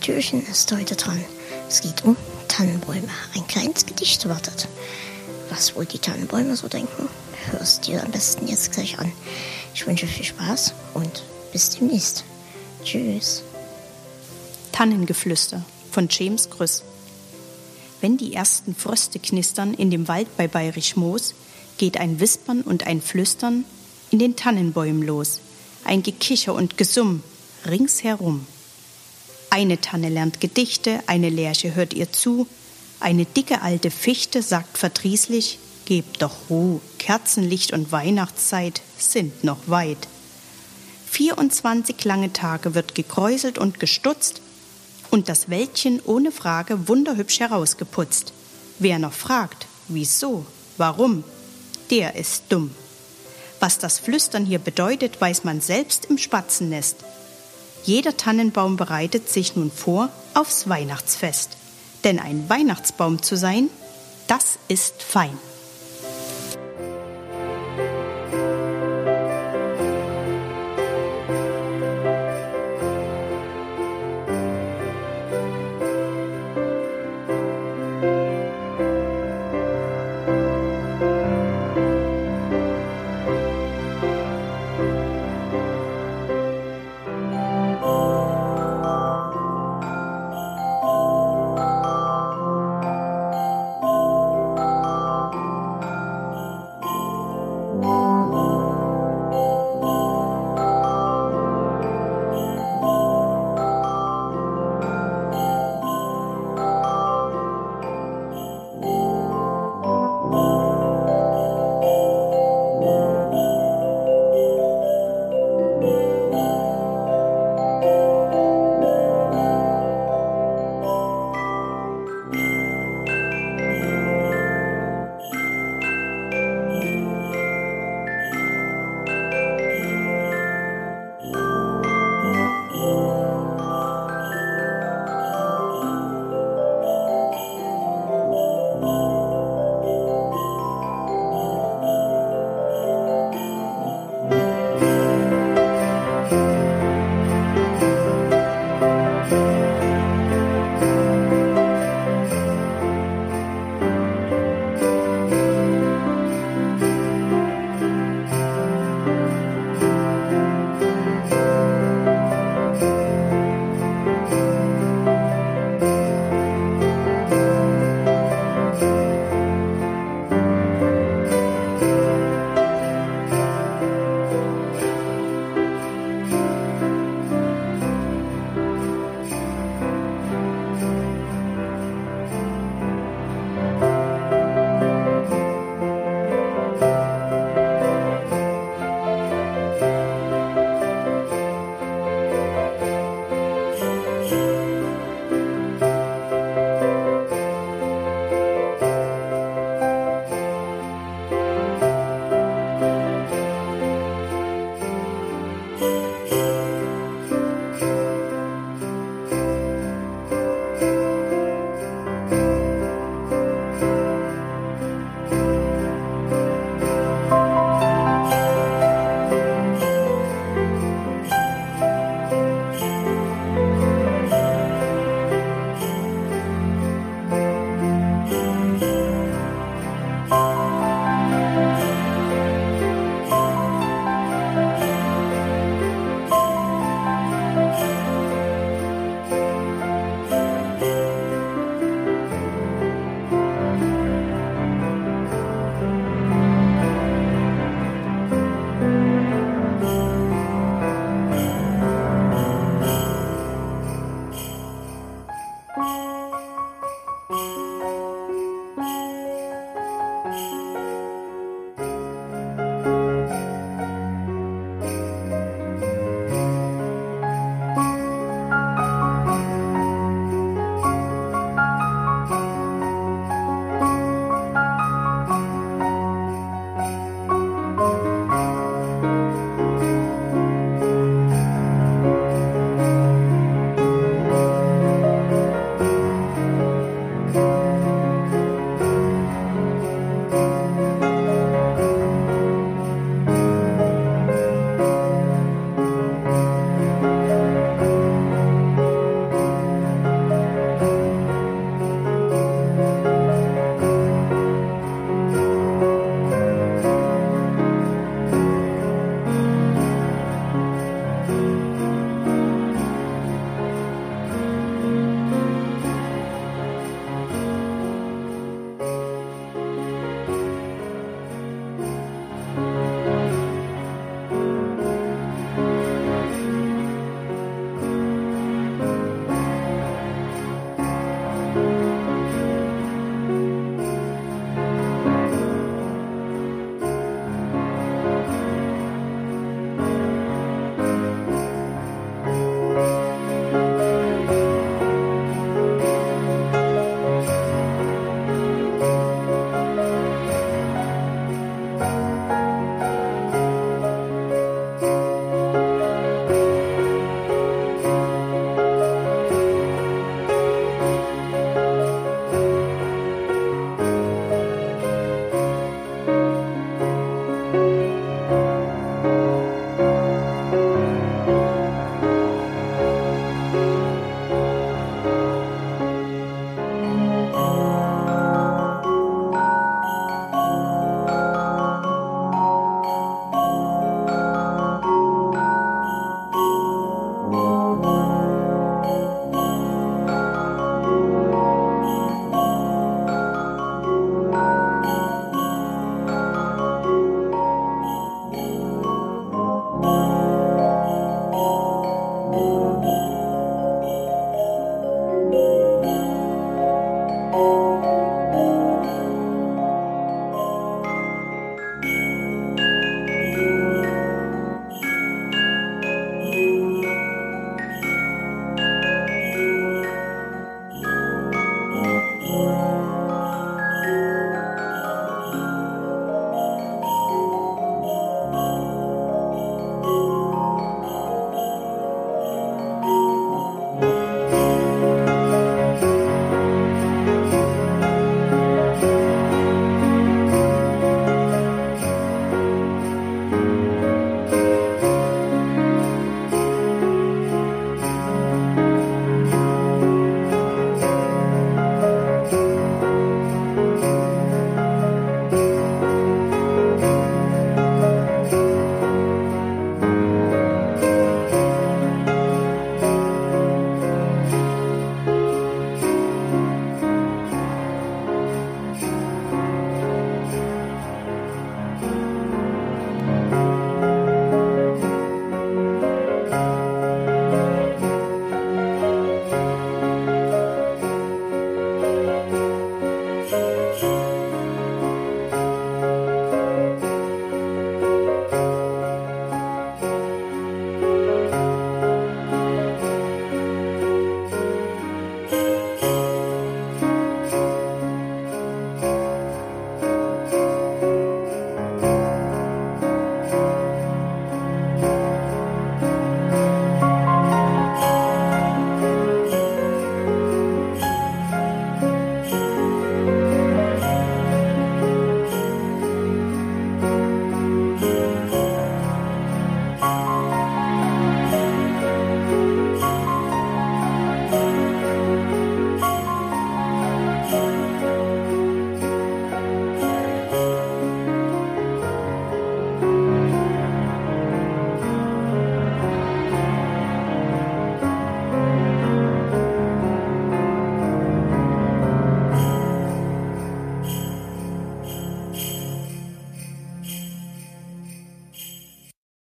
Türchen ist heute dran. Es geht um Tannenbäume. Ein kleines Gedicht wartet. Was wohl die Tannenbäume so denken, hörst dir am besten jetzt gleich an. Ich wünsche viel Spaß und bis demnächst. Tschüss. Tannengeflüster von James Grüss. Wenn die ersten Fröste knistern in dem Wald bei Bayerisch Moos, geht ein Wispern und ein Flüstern in den Tannenbäumen los, ein Gekicher und Gesumm ringsherum. Eine Tanne lernt Gedichte, eine Lerche hört ihr zu, eine dicke alte Fichte sagt verdrießlich, Gebt doch Ruh, Kerzenlicht und Weihnachtszeit sind noch weit. 24 lange Tage wird gekräuselt und gestutzt und das Wäldchen ohne Frage wunderhübsch herausgeputzt. Wer noch fragt, wieso, warum, der ist dumm. Was das Flüstern hier bedeutet, weiß man selbst im Spatzennest. Jeder Tannenbaum bereitet sich nun vor aufs Weihnachtsfest. Denn ein Weihnachtsbaum zu sein, das ist fein.